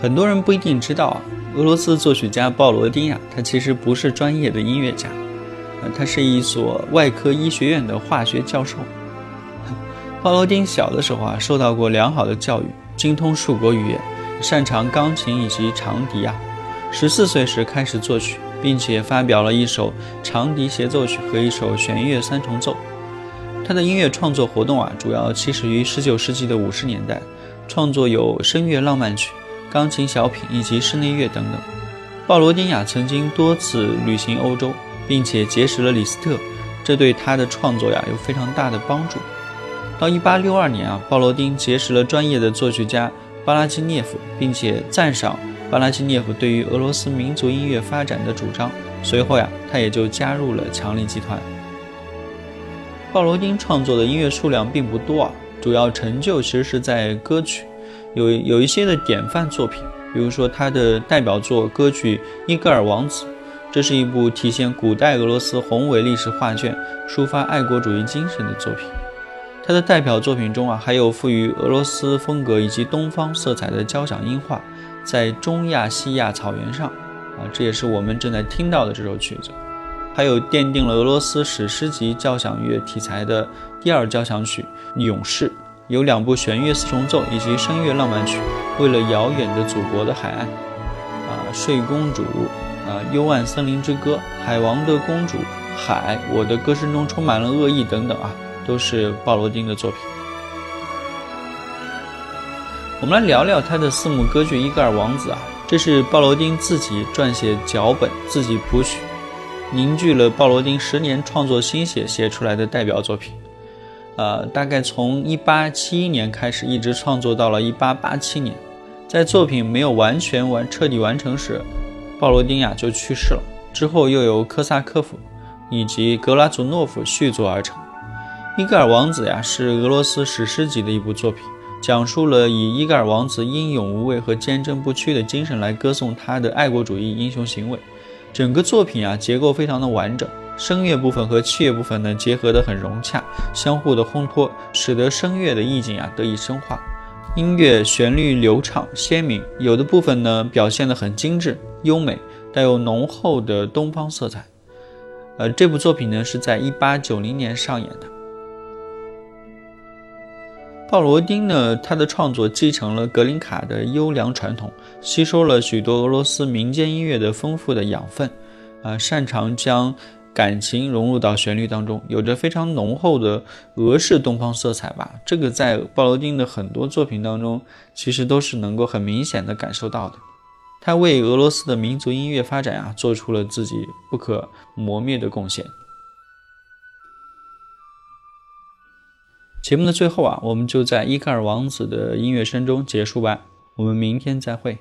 很多人不一定知道啊，俄罗斯作曲家鲍罗丁呀，他其实不是专业的音乐家，呃，他是一所外科医学院的化学教授。鲍罗丁小的时候啊，受到过良好的教育，精通数国语言，擅长钢琴以及长笛啊。十四岁时开始作曲，并且发表了一首长笛协奏曲和一首弦乐三重奏。他的音乐创作活动啊，主要起始于十九世纪的五十年代，创作有声乐浪漫曲。钢琴小品以及室内乐等等。鲍罗丁呀曾经多次旅行欧洲，并且结识了李斯特，这对他的创作呀有非常大的帮助。到1862年啊，鲍罗丁结识了专业的作曲家巴拉基涅夫，并且赞赏巴拉基涅夫对于俄罗斯民族音乐发展的主张，随后呀，他也就加入了强力集团。鲍罗丁创作的音乐数量并不多啊，主要成就其实是在歌曲，有有一些的典范作品，比如说他的代表作歌曲《伊戈尔王子》，这是一部体现古代俄罗斯宏伟历史画卷、抒发爱国主义精神的作品。他的代表作品中啊，还有赋予俄罗斯风格以及东方色彩的交响音画，在中亚西亚草原上，啊，这也是我们正在听到的这首曲子。还有奠定了俄罗斯史诗级交响乐题材的第二交响曲《勇士》，有两部弦乐四重奏以及声乐浪漫曲，《为了遥远的祖国的海岸》，啊，睡公主，啊，幽暗森林之歌，海王的公主，海，我的歌声中充满了恶意等等啊，都是鲍罗丁的作品。我们来聊聊他的四幕歌剧《伊戈尔王子》啊，这是鲍罗丁自己撰写脚本，自己谱曲。凝聚了鲍罗丁十年创作心血写出来的代表作品，呃，大概从一八七一年开始，一直创作到了一八八七年，在作品没有完全完彻底完成时，鲍罗丁呀就去世了。之后又由科萨科夫以及格拉祖诺夫续作而成。《伊戈尔王子》呀是俄罗斯史诗级的一部作品，讲述了以伊戈尔王子英勇无畏和坚贞不屈的精神来歌颂他的爱国主义英雄行为。整个作品啊，结构非常的完整，声乐部分和器乐部分呢结合得很融洽，相互的烘托，使得声乐的意境啊得以深化。音乐旋律流畅鲜明，有的部分呢表现得很精致优美，带有浓厚的东方色彩。呃，这部作品呢是在一八九零年上演的。鲍罗丁呢，他的创作继承了格林卡的优良传统，吸收了许多俄罗斯民间音乐的丰富的养分，啊，擅长将感情融入到旋律当中，有着非常浓厚的俄式东方色彩吧。这个在鲍罗丁的很多作品当中，其实都是能够很明显的感受到的。他为俄罗斯的民族音乐发展啊，做出了自己不可磨灭的贡献。节目的最后啊，我们就在伊克尔王子的音乐声中结束吧。我们明天再会。